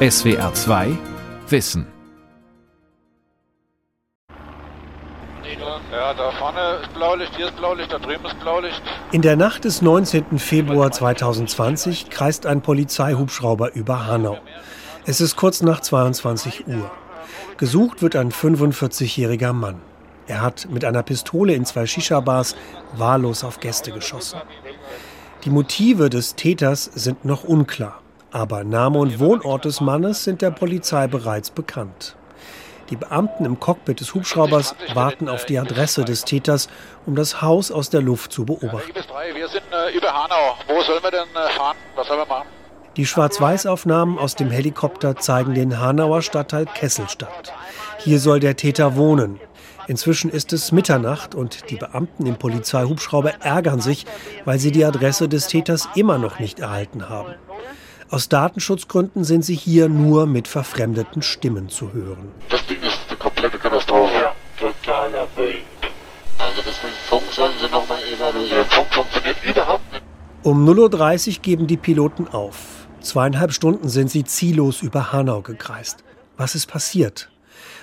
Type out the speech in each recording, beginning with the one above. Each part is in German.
SWR 2 Wissen. Ja, da vorne ist Blaulicht, hier ist Blaulicht, da drüben ist Blaulicht. In der Nacht des 19. Februar 2020 kreist ein Polizeihubschrauber über Hanau. Es ist kurz nach 22 Uhr. Gesucht wird ein 45-jähriger Mann. Er hat mit einer Pistole in zwei Shisha-Bars wahllos auf Gäste geschossen. Die Motive des Täters sind noch unklar. Aber Name und Wohnort des Mannes sind der Polizei bereits bekannt. Die Beamten im Cockpit des Hubschraubers warten auf die Adresse des Täters, um das Haus aus der Luft zu beobachten. Wir sind äh, über Hanau. Wo sollen wir denn äh, fahren? Was sollen wir machen? Die Schwarz-Weiß-Aufnahmen aus dem Helikopter zeigen den Hanauer Stadtteil Kesselstadt. Hier soll der Täter wohnen. Inzwischen ist es Mitternacht und die Beamten im Polizeihubschrauber ärgern sich, weil sie die Adresse des Täters immer noch nicht erhalten haben. Aus Datenschutzgründen sind sie hier nur mit verfremdeten Stimmen zu hören. Das Ding ist eine komplette Katastrophe. Ja, totaler Freak. Also das mit dem Funk sollen sie nochmal evaluieren. Funk funktioniert überhaupt nicht. Um 0.30 Uhr geben die Piloten auf. Zweieinhalb Stunden sind sie ziellos über Hanau gekreist. Was ist passiert?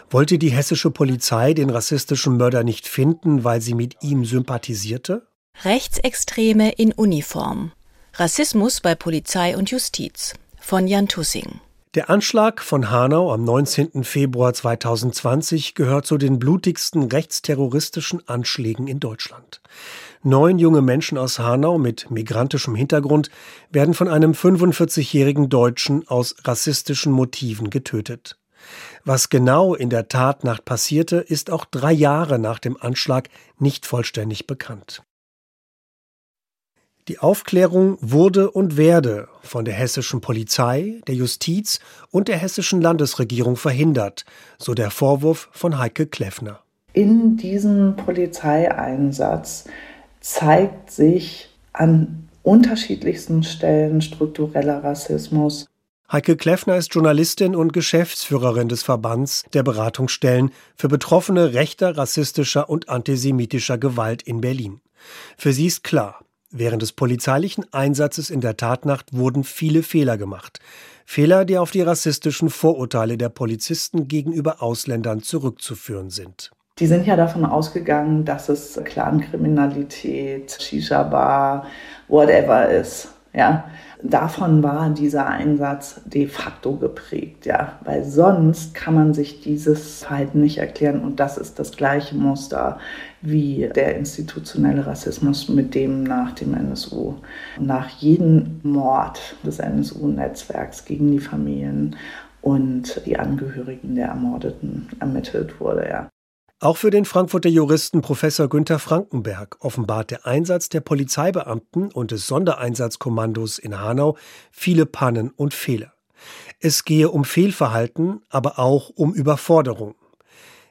Wollte die hessische Polizei den rassistischen Mörder nicht finden, weil sie mit ihm sympathisierte? Rechtsextreme in Uniform. Rassismus bei Polizei und Justiz von Jan Tussing. Der Anschlag von Hanau am 19. Februar 2020 gehört zu den blutigsten rechtsterroristischen Anschlägen in Deutschland. Neun junge Menschen aus Hanau mit migrantischem Hintergrund werden von einem 45-jährigen Deutschen aus rassistischen Motiven getötet. Was genau in der Tatnacht passierte, ist auch drei Jahre nach dem Anschlag nicht vollständig bekannt. Die Aufklärung wurde und werde von der hessischen Polizei, der Justiz und der hessischen Landesregierung verhindert, so der Vorwurf von Heike Kleffner. In diesem Polizeieinsatz zeigt sich an unterschiedlichsten Stellen struktureller Rassismus. Heike Kleffner ist Journalistin und Geschäftsführerin des Verbands der Beratungsstellen für Betroffene rechter, rassistischer und antisemitischer Gewalt in Berlin. Für sie ist klar, Während des polizeilichen Einsatzes in der Tatnacht wurden viele Fehler gemacht. Fehler, die auf die rassistischen Vorurteile der Polizisten gegenüber Ausländern zurückzuführen sind. Die sind ja davon ausgegangen, dass es Clankriminalität, Shisha-Bar, whatever ist. Ja, davon war dieser Einsatz de facto geprägt, ja, weil sonst kann man sich dieses Verhalten nicht erklären und das ist das gleiche Muster wie der institutionelle Rassismus, mit dem nach dem NSU, nach jedem Mord des NSU-Netzwerks gegen die Familien und die Angehörigen der Ermordeten ermittelt wurde, ja. Auch für den Frankfurter Juristen Professor Günther Frankenberg offenbart der Einsatz der Polizeibeamten und des Sondereinsatzkommandos in Hanau viele Pannen und Fehler. Es gehe um Fehlverhalten, aber auch um Überforderung.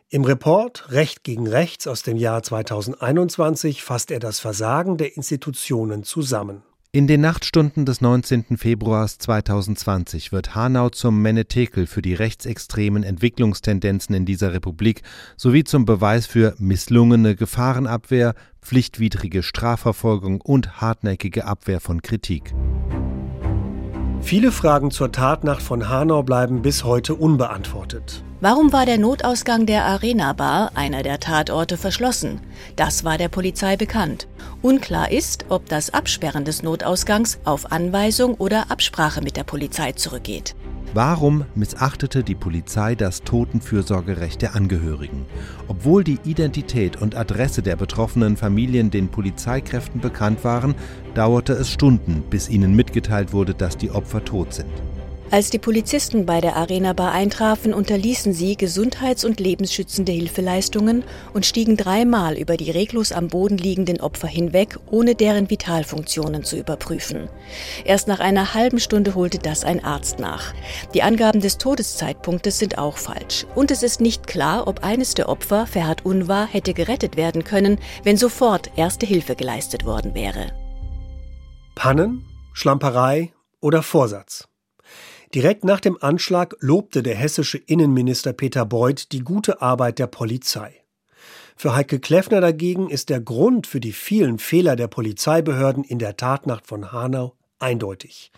Im Report Recht gegen Rechts aus dem Jahr 2021 fasst er das Versagen der Institutionen zusammen. In den Nachtstunden des 19. Februars 2020 wird Hanau zum Menetekel für die rechtsextremen Entwicklungstendenzen in dieser Republik sowie zum Beweis für misslungene Gefahrenabwehr, pflichtwidrige Strafverfolgung und hartnäckige Abwehr von Kritik. Viele Fragen zur Tatnacht von Hanau bleiben bis heute unbeantwortet. Warum war der Notausgang der Arena Bar, einer der Tatorte, verschlossen? Das war der Polizei bekannt. Unklar ist, ob das Absperren des Notausgangs auf Anweisung oder Absprache mit der Polizei zurückgeht. Warum missachtete die Polizei das Totenfürsorgerecht der Angehörigen? Obwohl die Identität und Adresse der betroffenen Familien den Polizeikräften bekannt waren, dauerte es Stunden, bis ihnen mitgeteilt wurde, dass die Opfer tot sind. Als die Polizisten bei der Arena Bar eintrafen, unterließen sie gesundheits- und lebensschützende Hilfeleistungen und stiegen dreimal über die reglos am Boden liegenden Opfer hinweg, ohne deren Vitalfunktionen zu überprüfen. Erst nach einer halben Stunde holte das ein Arzt nach. Die Angaben des Todeszeitpunktes sind auch falsch. Und es ist nicht klar, ob eines der Opfer, Ferhat Unvar, hätte gerettet werden können, wenn sofort erste Hilfe geleistet worden wäre. Pannen, Schlamperei oder Vorsatz? Direkt nach dem Anschlag lobte der hessische Innenminister Peter Beuth die gute Arbeit der Polizei. Für Heike Kleffner dagegen ist der Grund für die vielen Fehler der Polizeibehörden in der Tatnacht von Hanau eindeutig.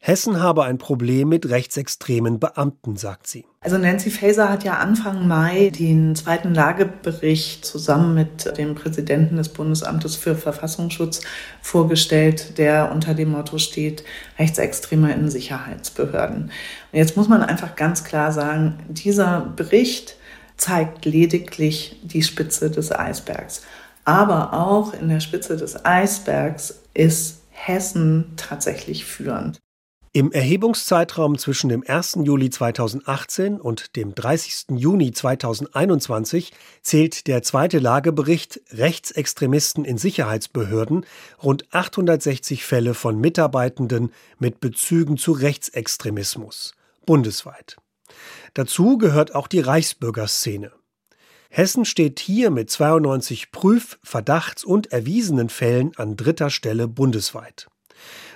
Hessen habe ein Problem mit rechtsextremen Beamten, sagt sie. Also Nancy Faeser hat ja Anfang Mai den zweiten Lagebericht zusammen mit dem Präsidenten des Bundesamtes für Verfassungsschutz vorgestellt, der unter dem Motto steht, Rechtsextreme in Sicherheitsbehörden. Und jetzt muss man einfach ganz klar sagen, dieser Bericht zeigt lediglich die Spitze des Eisbergs. Aber auch in der Spitze des Eisbergs ist Hessen tatsächlich führend. Im Erhebungszeitraum zwischen dem 1. Juli 2018 und dem 30. Juni 2021 zählt der zweite Lagebericht Rechtsextremisten in Sicherheitsbehörden rund 860 Fälle von Mitarbeitenden mit Bezügen zu Rechtsextremismus bundesweit. Dazu gehört auch die Reichsbürgerszene. Hessen steht hier mit 92 Prüf-, Verdachts- und erwiesenen Fällen an dritter Stelle bundesweit.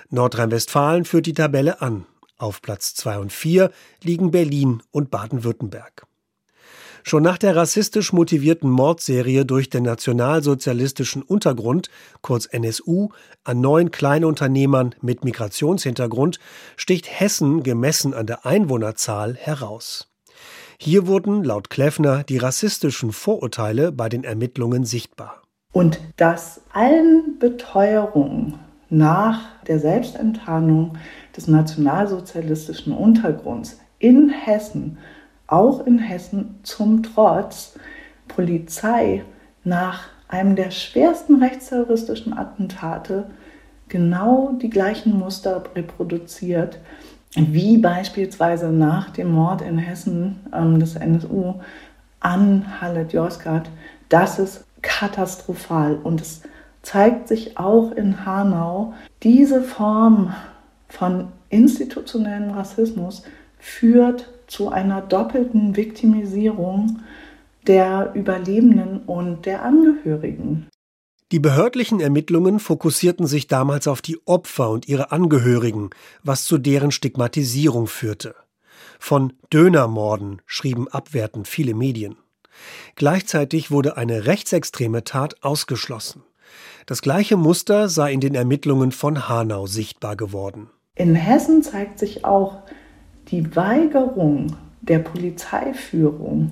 Nordrhein-Westfalen führt die Tabelle an. Auf Platz 2 und 4 liegen Berlin und Baden-Württemberg. Schon nach der rassistisch motivierten Mordserie durch den nationalsozialistischen Untergrund, kurz NSU, an neun Kleinunternehmern mit Migrationshintergrund sticht Hessen gemessen an der Einwohnerzahl heraus. Hier wurden laut Kleffner die rassistischen Vorurteile bei den Ermittlungen sichtbar. Und dass allen Beteuerungen nach der Selbstenttarnung des nationalsozialistischen Untergrunds in Hessen, auch in Hessen zum Trotz, Polizei nach einem der schwersten rechtsterroristischen Attentate genau die gleichen Muster reproduziert wie beispielsweise nach dem Mord in Hessen ähm, des NSU an Halle Josgat, das ist katastrophal und es zeigt sich auch in Hanau, diese Form von institutionellem Rassismus führt zu einer doppelten Viktimisierung der Überlebenden und der Angehörigen. Die behördlichen Ermittlungen fokussierten sich damals auf die Opfer und ihre Angehörigen, was zu deren Stigmatisierung führte. Von Dönermorden schrieben abwertend viele Medien. Gleichzeitig wurde eine rechtsextreme Tat ausgeschlossen. Das gleiche Muster sei in den Ermittlungen von Hanau sichtbar geworden. In Hessen zeigt sich auch die Weigerung der Polizeiführung,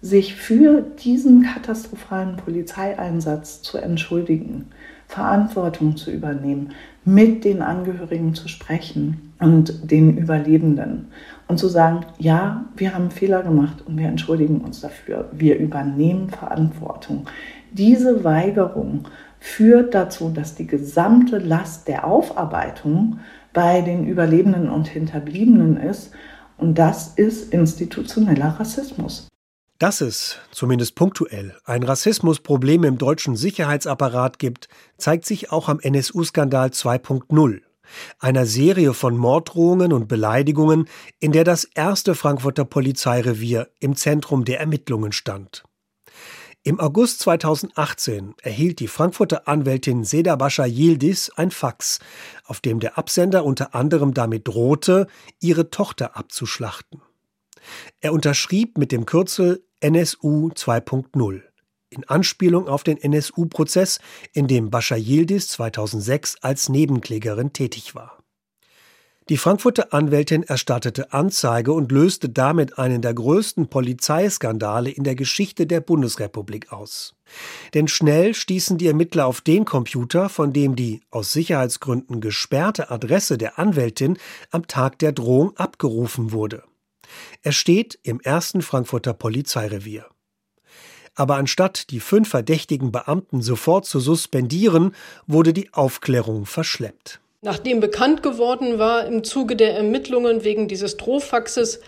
sich für diesen katastrophalen Polizeieinsatz zu entschuldigen, Verantwortung zu übernehmen, mit den Angehörigen zu sprechen und den Überlebenden und zu sagen, ja, wir haben Fehler gemacht und wir entschuldigen uns dafür, wir übernehmen Verantwortung. Diese Weigerung führt dazu, dass die gesamte Last der Aufarbeitung bei den Überlebenden und Hinterbliebenen ist und das ist institutioneller Rassismus. Dass es, zumindest punktuell, ein Rassismusproblem im deutschen Sicherheitsapparat gibt, zeigt sich auch am NSU-Skandal 2.0, einer Serie von Morddrohungen und Beleidigungen, in der das erste Frankfurter Polizeirevier im Zentrum der Ermittlungen stand. Im August 2018 erhielt die Frankfurter Anwältin Seda Bascha Yildiz ein Fax, auf dem der Absender unter anderem damit drohte, ihre Tochter abzuschlachten. Er unterschrieb mit dem Kürzel NSU 2.0 in Anspielung auf den NSU-Prozess, in dem Bascha Yildiz 2006 als Nebenklägerin tätig war. Die Frankfurter Anwältin erstattete Anzeige und löste damit einen der größten Polizeiskandale in der Geschichte der Bundesrepublik aus. Denn schnell stießen die Ermittler auf den Computer, von dem die aus Sicherheitsgründen gesperrte Adresse der Anwältin am Tag der Drohung abgerufen wurde. Er steht im ersten Frankfurter Polizeirevier. Aber anstatt die fünf verdächtigen Beamten sofort zu suspendieren, wurde die Aufklärung verschleppt. Nachdem bekannt geworden war im Zuge der Ermittlungen wegen dieses Drohfaxes,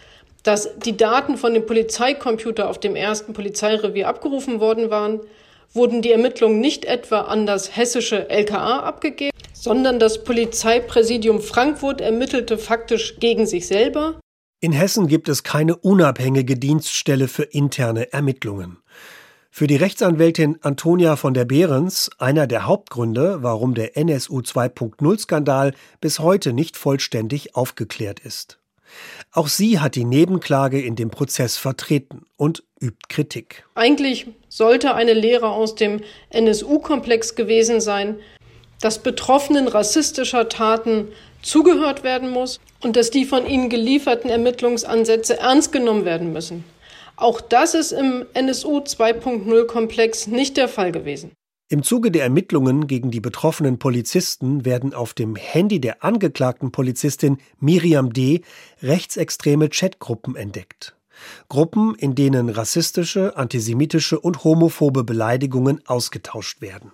dass die Daten von dem Polizeicomputer auf dem ersten Polizeirevier abgerufen worden waren, wurden die Ermittlungen nicht etwa an das hessische LKA abgegeben, sondern das Polizeipräsidium Frankfurt ermittelte faktisch gegen sich selber in Hessen gibt es keine unabhängige Dienststelle für interne Ermittlungen. Für die Rechtsanwältin Antonia von der Behrens einer der Hauptgründe, warum der NSU 2.0-Skandal bis heute nicht vollständig aufgeklärt ist. Auch sie hat die Nebenklage in dem Prozess vertreten und übt Kritik. Eigentlich sollte eine Lehre aus dem NSU-Komplex gewesen sein, dass Betroffenen rassistischer Taten zugehört werden muss und dass die von ihnen gelieferten Ermittlungsansätze ernst genommen werden müssen. Auch das ist im NSU 2.0 Komplex nicht der Fall gewesen. Im Zuge der Ermittlungen gegen die betroffenen Polizisten werden auf dem Handy der angeklagten Polizistin Miriam D. rechtsextreme Chatgruppen entdeckt. Gruppen, in denen rassistische, antisemitische und homophobe Beleidigungen ausgetauscht werden.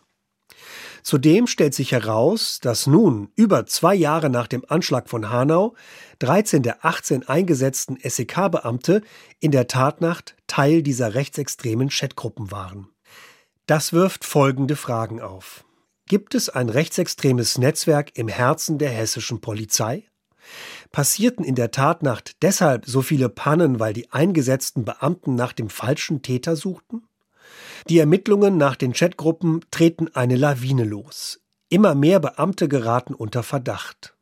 Zudem stellt sich heraus, dass nun, über zwei Jahre nach dem Anschlag von Hanau, 13 der 18 eingesetzten SEK-Beamte in der Tatnacht Teil dieser rechtsextremen Chatgruppen waren. Das wirft folgende Fragen auf. Gibt es ein rechtsextremes Netzwerk im Herzen der hessischen Polizei? Passierten in der Tatnacht deshalb so viele Pannen, weil die eingesetzten Beamten nach dem falschen Täter suchten? Die Ermittlungen nach den Chatgruppen treten eine Lawine los. Immer mehr Beamte geraten unter Verdacht.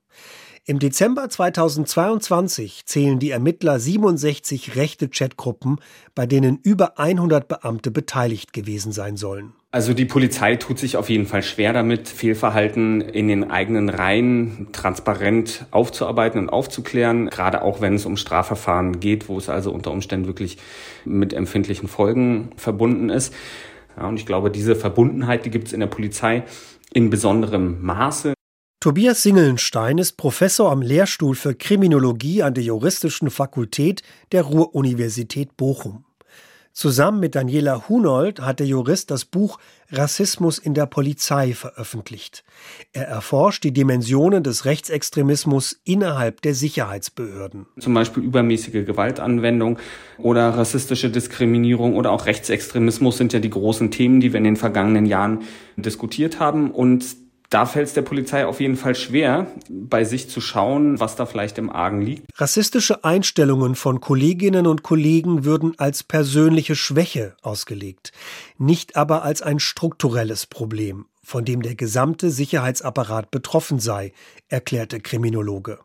Im Dezember 2022 zählen die Ermittler 67 rechte Chatgruppen, bei denen über 100 Beamte beteiligt gewesen sein sollen. Also die Polizei tut sich auf jeden Fall schwer damit, Fehlverhalten in den eigenen Reihen transparent aufzuarbeiten und aufzuklären, gerade auch wenn es um Strafverfahren geht, wo es also unter Umständen wirklich mit empfindlichen Folgen verbunden ist. Ja, und ich glaube, diese Verbundenheit, die gibt es in der Polizei in besonderem Maße. Tobias Singelnstein ist Professor am Lehrstuhl für Kriminologie an der Juristischen Fakultät der Ruhr-Universität Bochum. Zusammen mit Daniela Hunold hat der Jurist das Buch Rassismus in der Polizei veröffentlicht. Er erforscht die Dimensionen des Rechtsextremismus innerhalb der Sicherheitsbehörden. Zum Beispiel übermäßige Gewaltanwendung oder rassistische Diskriminierung oder auch Rechtsextremismus sind ja die großen Themen, die wir in den vergangenen Jahren diskutiert haben. Und da fällt es der Polizei auf jeden Fall schwer, bei sich zu schauen, was da vielleicht im Argen liegt. Rassistische Einstellungen von Kolleginnen und Kollegen würden als persönliche Schwäche ausgelegt, nicht aber als ein strukturelles Problem, von dem der gesamte Sicherheitsapparat betroffen sei, erklärte Kriminologe.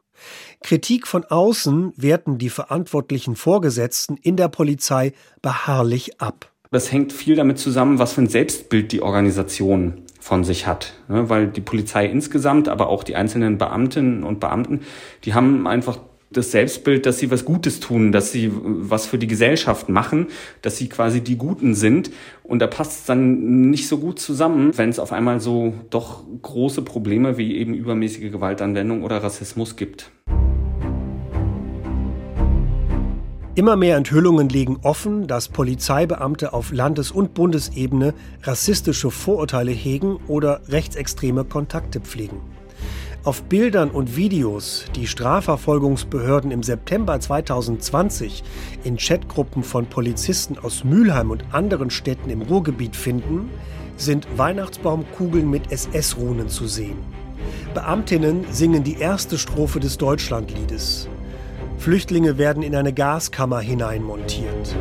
Kritik von außen werten die verantwortlichen Vorgesetzten in der Polizei beharrlich ab. Das hängt viel damit zusammen, was für ein Selbstbild die Organisation von sich hat. Ne? Weil die Polizei insgesamt, aber auch die einzelnen Beamtinnen und Beamten, die haben einfach das Selbstbild, dass sie was Gutes tun, dass sie was für die Gesellschaft machen, dass sie quasi die Guten sind. Und da passt es dann nicht so gut zusammen, wenn es auf einmal so doch große Probleme wie eben übermäßige Gewaltanwendung oder Rassismus gibt. Immer mehr Enthüllungen legen offen, dass Polizeibeamte auf Landes- und Bundesebene rassistische Vorurteile hegen oder rechtsextreme Kontakte pflegen. Auf Bildern und Videos, die Strafverfolgungsbehörden im September 2020 in Chatgruppen von Polizisten aus Mülheim und anderen Städten im Ruhrgebiet finden, sind Weihnachtsbaumkugeln mit SS-Runen zu sehen. Beamtinnen singen die erste Strophe des Deutschlandliedes. Flüchtlinge werden in eine Gaskammer hineinmontiert.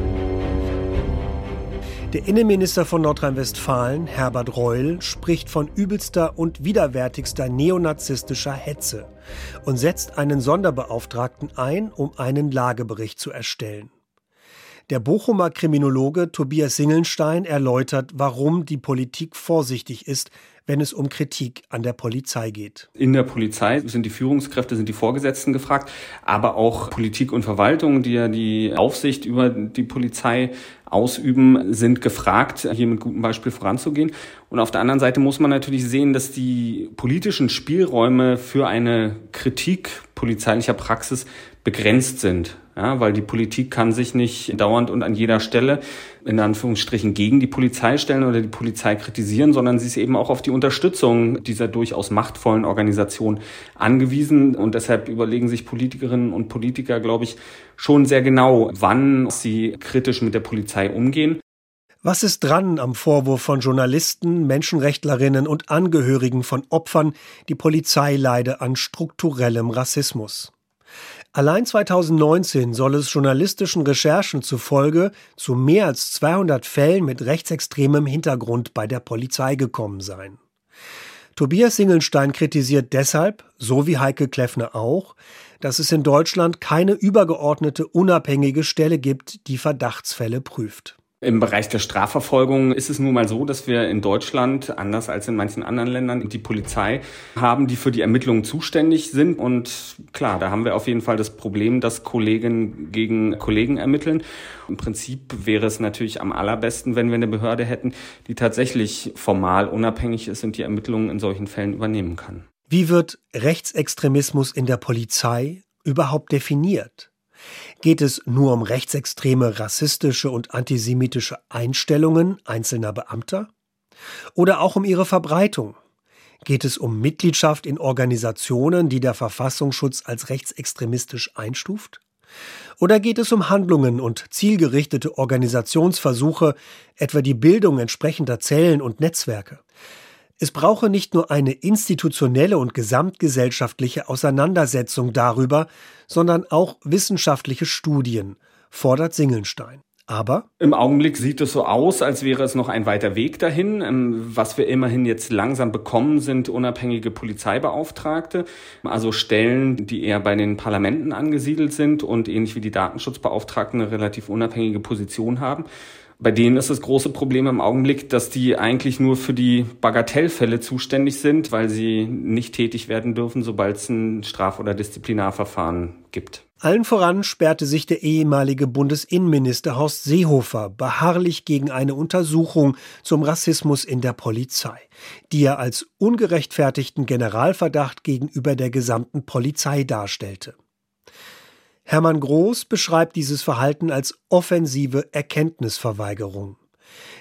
Der Innenminister von Nordrhein-Westfalen, Herbert Reul, spricht von übelster und widerwärtigster neonazistischer Hetze und setzt einen Sonderbeauftragten ein, um einen Lagebericht zu erstellen. Der Bochumer Kriminologe Tobias Singelnstein erläutert, warum die Politik vorsichtig ist, wenn es um Kritik an der Polizei geht. In der Polizei sind die Führungskräfte, sind die Vorgesetzten gefragt, aber auch Politik und Verwaltung, die ja die Aufsicht über die Polizei ausüben, sind gefragt, hier mit gutem Beispiel voranzugehen. Und auf der anderen Seite muss man natürlich sehen, dass die politischen Spielräume für eine Kritik polizeilicher Praxis begrenzt sind. Ja, weil die Politik kann sich nicht dauernd und an jeder Stelle in Anführungsstrichen gegen die Polizei stellen oder die Polizei kritisieren, sondern sie ist eben auch auf die Unterstützung dieser durchaus machtvollen Organisation angewiesen. Und deshalb überlegen sich Politikerinnen und Politiker, glaube ich, schon sehr genau, wann sie kritisch mit der Polizei umgehen. Was ist dran am Vorwurf von Journalisten, Menschenrechtlerinnen und Angehörigen von Opfern, die Polizei leide an strukturellem Rassismus? Allein 2019 soll es journalistischen Recherchen zufolge zu mehr als 200 Fällen mit rechtsextremem Hintergrund bei der Polizei gekommen sein. Tobias Singelstein kritisiert deshalb, so wie Heike Kleffner auch, dass es in Deutschland keine übergeordnete unabhängige Stelle gibt, die Verdachtsfälle prüft. Im Bereich der Strafverfolgung ist es nun mal so, dass wir in Deutschland, anders als in manchen anderen Ländern, die Polizei haben, die für die Ermittlungen zuständig sind. Und klar, da haben wir auf jeden Fall das Problem, dass Kollegen gegen Kollegen ermitteln. Im Prinzip wäre es natürlich am allerbesten, wenn wir eine Behörde hätten, die tatsächlich formal unabhängig ist und die Ermittlungen in solchen Fällen übernehmen kann. Wie wird Rechtsextremismus in der Polizei überhaupt definiert? Geht es nur um rechtsextreme, rassistische und antisemitische Einstellungen einzelner Beamter? Oder auch um ihre Verbreitung? Geht es um Mitgliedschaft in Organisationen, die der Verfassungsschutz als rechtsextremistisch einstuft? Oder geht es um Handlungen und zielgerichtete Organisationsversuche, etwa die Bildung entsprechender Zellen und Netzwerke? Es brauche nicht nur eine institutionelle und gesamtgesellschaftliche Auseinandersetzung darüber, sondern auch wissenschaftliche Studien, fordert Singelstein. Aber im Augenblick sieht es so aus, als wäre es noch ein weiter Weg dahin. Ähm, was wir immerhin jetzt langsam bekommen, sind unabhängige Polizeibeauftragte, also Stellen, die eher bei den Parlamenten angesiedelt sind und ähnlich wie die Datenschutzbeauftragten eine relativ unabhängige Position haben. Bei denen ist das große Problem im Augenblick, dass die eigentlich nur für die Bagatellfälle zuständig sind, weil sie nicht tätig werden dürfen, sobald es ein Straf- oder Disziplinarverfahren gibt. Allen voran sperrte sich der ehemalige Bundesinnenminister Horst Seehofer beharrlich gegen eine Untersuchung zum Rassismus in der Polizei, die er als ungerechtfertigten Generalverdacht gegenüber der gesamten Polizei darstellte. Hermann Groß beschreibt dieses Verhalten als offensive Erkenntnisverweigerung.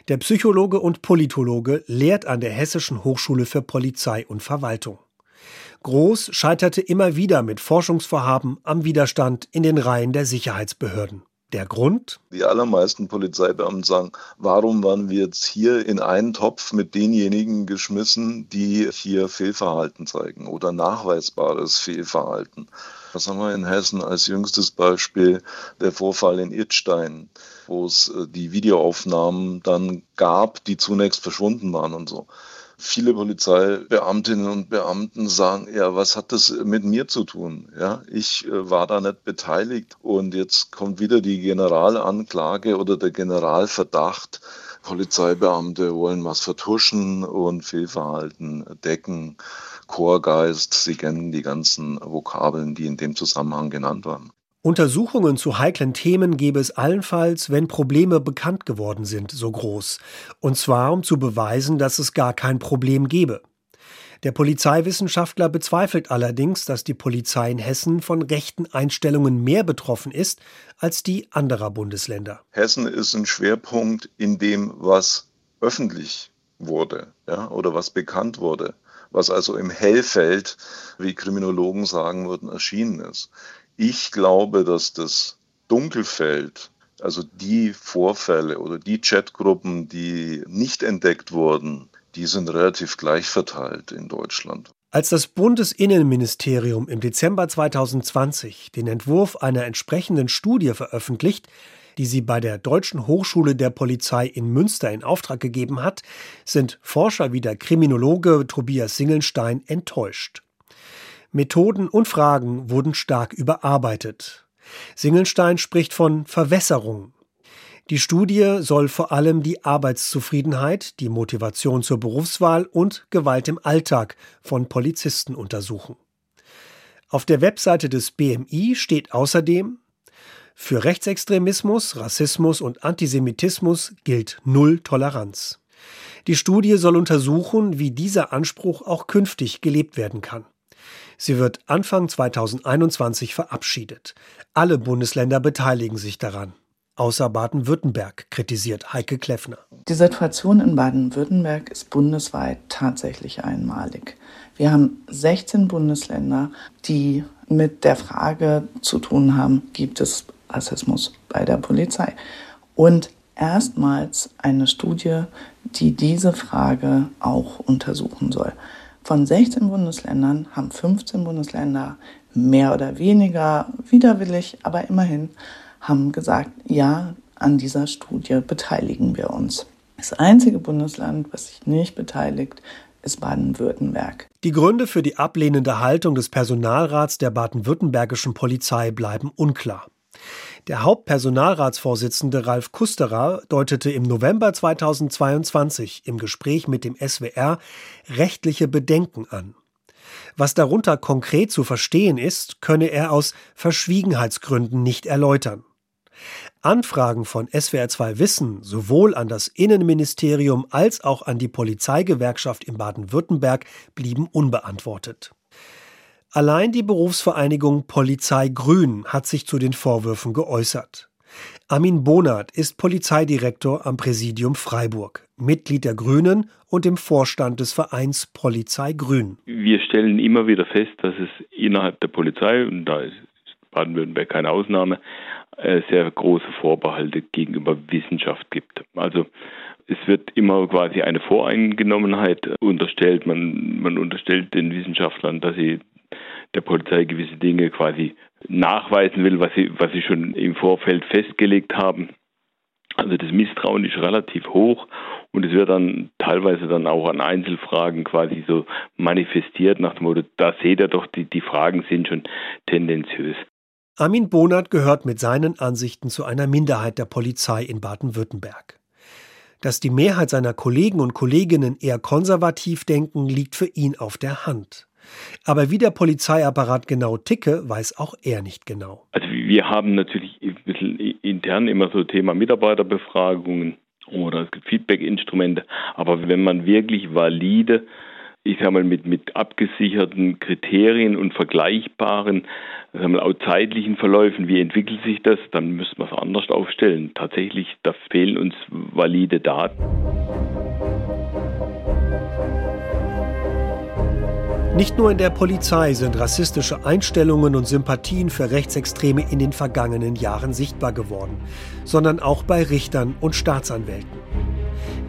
Der Psychologe und Politologe lehrt an der Hessischen Hochschule für Polizei und Verwaltung. Groß scheiterte immer wieder mit Forschungsvorhaben am Widerstand in den Reihen der Sicherheitsbehörden. Der Grund? Die allermeisten Polizeibeamten sagen, warum waren wir jetzt hier in einen Topf mit denjenigen geschmissen, die hier Fehlverhalten zeigen oder nachweisbares Fehlverhalten. Was haben wir in Hessen als jüngstes Beispiel? Der Vorfall in Idstein, wo es äh, die Videoaufnahmen dann gab, die zunächst verschwunden waren und so. Viele Polizeibeamtinnen und Beamten sagen, ja, was hat das mit mir zu tun? Ja, ich äh, war da nicht beteiligt und jetzt kommt wieder die Generalanklage oder der Generalverdacht. Polizeibeamte wollen was vertuschen und Fehlverhalten decken. Chorgeist, Sie kennen die ganzen Vokabeln, die in dem Zusammenhang genannt waren. Untersuchungen zu heiklen Themen gäbe es allenfalls, wenn Probleme bekannt geworden sind, so groß. Und zwar, um zu beweisen, dass es gar kein Problem gäbe. Der Polizeiwissenschaftler bezweifelt allerdings, dass die Polizei in Hessen von rechten Einstellungen mehr betroffen ist als die anderer Bundesländer. Hessen ist ein Schwerpunkt in dem, was öffentlich wurde ja, oder was bekannt wurde, was also im Hellfeld, wie Kriminologen sagen würden, erschienen ist. Ich glaube, dass das Dunkelfeld, also die Vorfälle oder die Chatgruppen, die nicht entdeckt wurden, die sind relativ gleich verteilt in Deutschland. Als das Bundesinnenministerium im Dezember 2020 den Entwurf einer entsprechenden Studie veröffentlicht, die sie bei der Deutschen Hochschule der Polizei in Münster in Auftrag gegeben hat, sind Forscher wie der Kriminologe Tobias Singelstein enttäuscht. Methoden und Fragen wurden stark überarbeitet. Singelstein spricht von Verwässerung. Die Studie soll vor allem die Arbeitszufriedenheit, die Motivation zur Berufswahl und Gewalt im Alltag von Polizisten untersuchen. Auf der Webseite des BMI steht außerdem, für Rechtsextremismus, Rassismus und Antisemitismus gilt Null Toleranz. Die Studie soll untersuchen, wie dieser Anspruch auch künftig gelebt werden kann. Sie wird Anfang 2021 verabschiedet. Alle Bundesländer beteiligen sich daran. Außer Baden-Württemberg, kritisiert Heike Kleffner. Die Situation in Baden-Württemberg ist bundesweit tatsächlich einmalig. Wir haben 16 Bundesländer, die mit der Frage zu tun haben, gibt es Rassismus bei der Polizei? Und erstmals eine Studie, die diese Frage auch untersuchen soll. Von 16 Bundesländern haben 15 Bundesländer mehr oder weniger widerwillig, aber immerhin haben gesagt, ja, an dieser Studie beteiligen wir uns. Das einzige Bundesland, was sich nicht beteiligt, ist Baden-Württemberg. Die Gründe für die ablehnende Haltung des Personalrats der baden-württembergischen Polizei bleiben unklar. Der Hauptpersonalratsvorsitzende Ralf Kusterer deutete im November 2022 im Gespräch mit dem SWR rechtliche Bedenken an. Was darunter konkret zu verstehen ist, könne er aus Verschwiegenheitsgründen nicht erläutern. Anfragen von SWR2 Wissen sowohl an das Innenministerium als auch an die Polizeigewerkschaft in Baden-Württemberg blieben unbeantwortet. Allein die Berufsvereinigung Polizei Grün hat sich zu den Vorwürfen geäußert. Armin Bonert ist Polizeidirektor am Präsidium Freiburg, Mitglied der Grünen und im Vorstand des Vereins Polizei Grün. Wir stellen immer wieder fest, dass es innerhalb der Polizei, und da ist Baden-Württemberg keine Ausnahme, äh, sehr große Vorbehalte gegenüber Wissenschaft gibt. Also es wird immer quasi eine Voreingenommenheit unterstellt. Man, man unterstellt den Wissenschaftlern, dass sie der Polizei gewisse Dinge quasi nachweisen will, was sie, was sie schon im Vorfeld festgelegt haben. Also das Misstrauen ist relativ hoch und es wird dann teilweise dann auch an Einzelfragen quasi so manifestiert nach dem Motto, da seht ihr doch, die, die Fragen sind schon tendenziös. Armin Bonert gehört mit seinen Ansichten zu einer Minderheit der Polizei in Baden-Württemberg. Dass die Mehrheit seiner Kollegen und Kolleginnen eher konservativ denken, liegt für ihn auf der Hand. Aber wie der Polizeiapparat genau ticke, weiß auch er nicht genau. Also wir haben natürlich ein bisschen intern immer so Thema Mitarbeiterbefragungen oder es Feedback-Instrumente. Aber wenn man wirklich valide, ich sage mal, mit, mit abgesicherten Kriterien und vergleichbaren, sagen wir, auch zeitlichen Verläufen, wie entwickelt sich das, dann müssen wir es anders aufstellen. Tatsächlich, da fehlen uns valide Daten. Nicht nur in der Polizei sind rassistische Einstellungen und Sympathien für Rechtsextreme in den vergangenen Jahren sichtbar geworden, sondern auch bei Richtern und Staatsanwälten.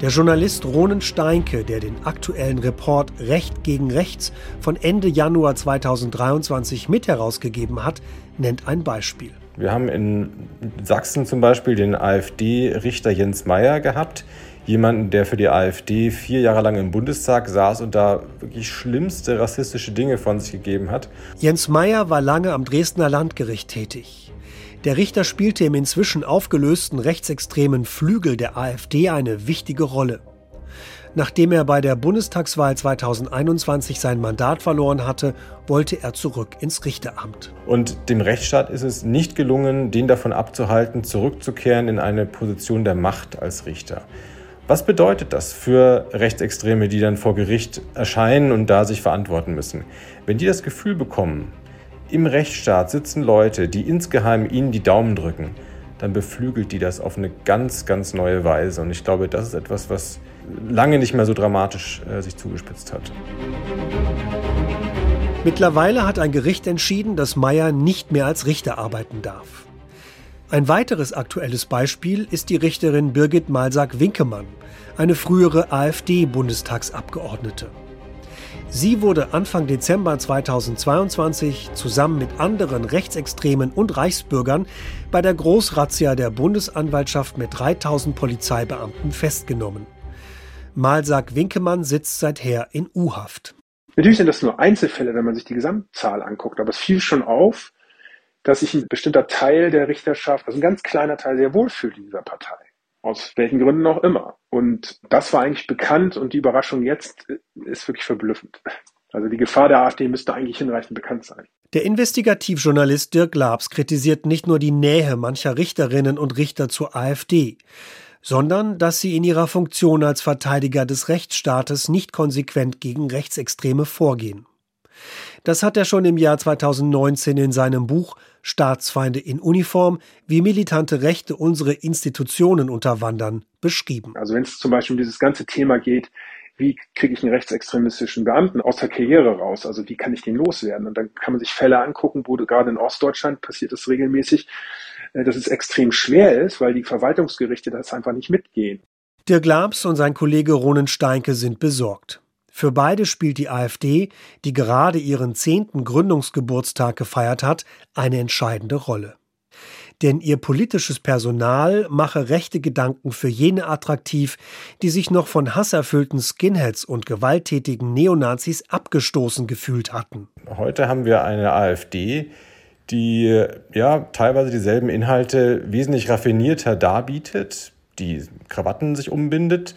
Der Journalist Ronen Steinke, der den aktuellen Report Recht gegen Rechts von Ende Januar 2023 mit herausgegeben hat, nennt ein Beispiel. Wir haben in Sachsen zum Beispiel den AfD-Richter Jens Meyer gehabt, jemanden, der für die AfD vier Jahre lang im Bundestag saß und da wirklich schlimmste rassistische Dinge von sich gegeben hat. Jens Meyer war lange am Dresdner Landgericht tätig. Der Richter spielte im inzwischen aufgelösten rechtsextremen Flügel der AfD eine wichtige Rolle. Nachdem er bei der Bundestagswahl 2021 sein Mandat verloren hatte, wollte er zurück ins Richteramt. Und dem Rechtsstaat ist es nicht gelungen, den davon abzuhalten, zurückzukehren in eine Position der Macht als Richter. Was bedeutet das für Rechtsextreme, die dann vor Gericht erscheinen und da sich verantworten müssen? Wenn die das Gefühl bekommen, im Rechtsstaat sitzen Leute, die insgeheim ihnen die Daumen drücken, dann beflügelt die das auf eine ganz, ganz neue Weise. Und ich glaube, das ist etwas, was lange nicht mehr so dramatisch äh, sich zugespitzt hat. Mittlerweile hat ein Gericht entschieden, dass Meyer nicht mehr als Richter arbeiten darf. Ein weiteres aktuelles Beispiel ist die Richterin Birgit Malsack-Winkemann, eine frühere AfD-Bundestagsabgeordnete. Sie wurde Anfang Dezember 2022 zusammen mit anderen Rechtsextremen und Reichsbürgern bei der Großrazzia der Bundesanwaltschaft mit 3000 Polizeibeamten festgenommen. Malsack-Winkemann sitzt seither in U-Haft. Natürlich sind das nur Einzelfälle, wenn man sich die Gesamtzahl anguckt, aber es fiel schon auf, dass sich ein bestimmter Teil der Richterschaft, also ein ganz kleiner Teil, sehr wohlfühlt in dieser Partei. Aus welchen Gründen auch immer. Und das war eigentlich bekannt und die Überraschung jetzt ist wirklich verblüffend. Also die Gefahr der AfD müsste eigentlich hinreichend bekannt sein. Der Investigativjournalist Dirk Labs kritisiert nicht nur die Nähe mancher Richterinnen und Richter zur AfD, sondern dass sie in ihrer Funktion als Verteidiger des Rechtsstaates nicht konsequent gegen Rechtsextreme vorgehen. Das hat er schon im Jahr 2019 in seinem Buch Staatsfeinde in Uniform, wie militante Rechte unsere Institutionen unterwandern, beschrieben. Also wenn es zum Beispiel um dieses ganze Thema geht, wie kriege ich einen rechtsextremistischen Beamten aus der Karriere raus? Also wie kann ich den loswerden? Und dann kann man sich Fälle angucken, wo gerade in Ostdeutschland passiert es regelmäßig, äh, dass es extrem schwer ist, weil die Verwaltungsgerichte das einfach nicht mitgehen. Dirk Labs und sein Kollege Ronen Steinke sind besorgt. Für beide spielt die AfD, die gerade ihren zehnten Gründungsgeburtstag gefeiert hat, eine entscheidende Rolle. Denn ihr politisches Personal mache rechte Gedanken für jene attraktiv, die sich noch von hasserfüllten Skinheads und gewalttätigen Neonazis abgestoßen gefühlt hatten. Heute haben wir eine AfD, die ja teilweise dieselben Inhalte wesentlich raffinierter darbietet, die Krawatten sich umbindet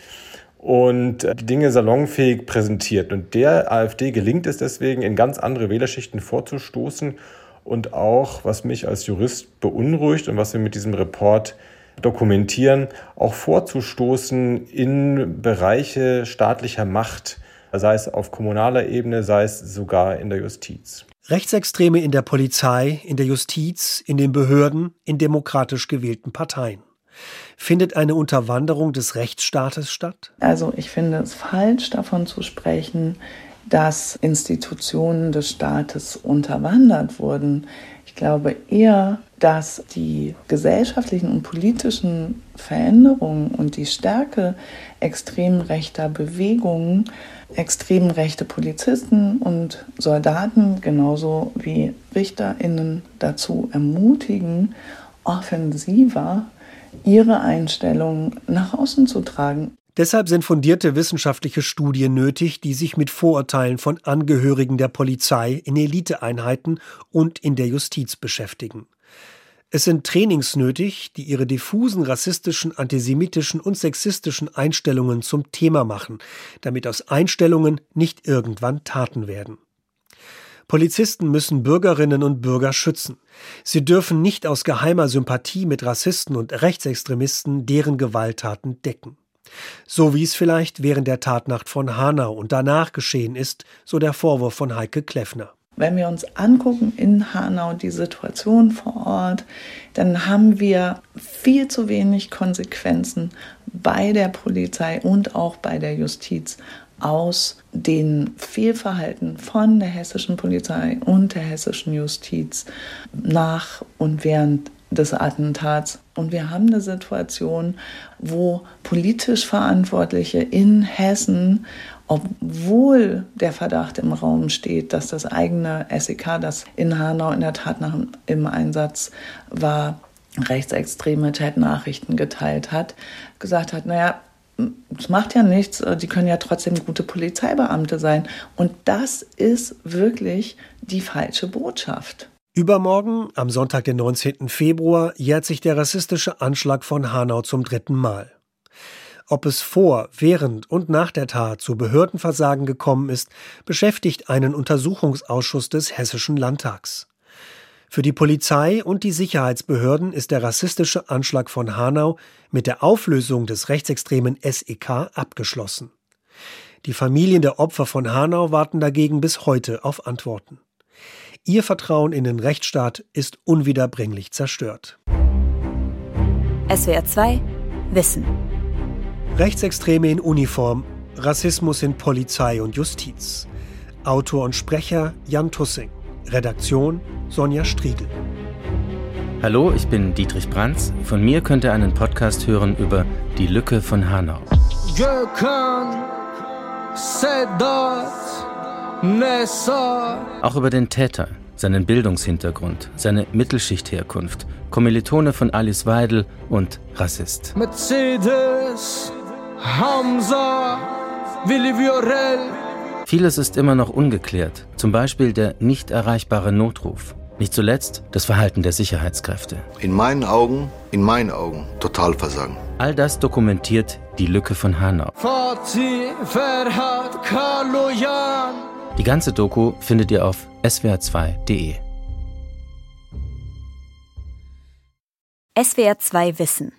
und die Dinge salonfähig präsentiert. Und der AfD gelingt es deswegen, in ganz andere Wählerschichten vorzustoßen und auch, was mich als Jurist beunruhigt und was wir mit diesem Report dokumentieren, auch vorzustoßen in Bereiche staatlicher Macht, sei es auf kommunaler Ebene, sei es sogar in der Justiz. Rechtsextreme in der Polizei, in der Justiz, in den Behörden, in demokratisch gewählten Parteien. Findet eine Unterwanderung des Rechtsstaates statt? Also ich finde es falsch davon zu sprechen, dass Institutionen des Staates unterwandert wurden. Ich glaube eher, dass die gesellschaftlichen und politischen Veränderungen und die Stärke extrem rechter Bewegungen, extrem rechte Polizisten und Soldaten genauso wie Richterinnen dazu ermutigen, offensiver ihre Einstellung nach außen zu tragen. Deshalb sind fundierte wissenschaftliche Studien nötig, die sich mit Vorurteilen von Angehörigen der Polizei in Eliteeinheiten und in der Justiz beschäftigen. Es sind Trainings nötig, die ihre diffusen rassistischen, antisemitischen und sexistischen Einstellungen zum Thema machen, damit aus Einstellungen nicht irgendwann Taten werden. Polizisten müssen Bürgerinnen und Bürger schützen. Sie dürfen nicht aus geheimer Sympathie mit Rassisten und Rechtsextremisten deren Gewalttaten decken. So wie es vielleicht während der Tatnacht von Hanau und danach geschehen ist, so der Vorwurf von Heike Kleffner. Wenn wir uns angucken in Hanau die Situation vor Ort, dann haben wir viel zu wenig Konsequenzen bei der Polizei und auch bei der Justiz aus den Fehlverhalten von der hessischen Polizei und der hessischen Justiz nach und während des Attentats. Und wir haben eine Situation, wo politisch Verantwortliche in Hessen, obwohl der Verdacht im Raum steht, dass das eigene SEK, das in Hanau in der Tat nach, im Einsatz war, rechtsextreme Chatnachrichten geteilt hat, gesagt hat, naja, es macht ja nichts, äh, die können ja trotzdem gute Polizeibeamte sein. Und das ist wirklich die falsche Botschaft. Übermorgen, am Sonntag, den 19. Februar, jährt sich der rassistische Anschlag von Hanau zum dritten Mal. Ob es vor, während und nach der Tat zu Behördenversagen gekommen ist, beschäftigt einen Untersuchungsausschuss des Hessischen Landtags. Für die Polizei und die Sicherheitsbehörden ist der rassistische Anschlag von Hanau mit der Auflösung des rechtsextremen SEK abgeschlossen. Die Familien der Opfer von Hanau warten dagegen bis heute auf Antworten. Ihr Vertrauen in den Rechtsstaat ist unwiederbringlich zerstört. SWR 2 Wissen. Rechtsextreme in Uniform, Rassismus in Polizei und Justiz. Autor und Sprecher Jan Tussing. Redaktion Sonja Striegel. Hallo, ich bin Dietrich Brands. Von mir könnt ihr einen Podcast hören über die Lücke von Hanau. Auch über den Täter, seinen Bildungshintergrund, seine Mittelschichtherkunft, Kommilitone von Alice Weidel und Rassist. Mercedes, Hamza, Willi Viorel, Vieles ist immer noch ungeklärt, zum Beispiel der nicht erreichbare Notruf. Nicht zuletzt das Verhalten der Sicherheitskräfte. In meinen Augen, in meinen Augen, total versagen. All das dokumentiert die Lücke von Hanau. Die ganze Doku findet ihr auf swr2.de. SWR2 Wissen.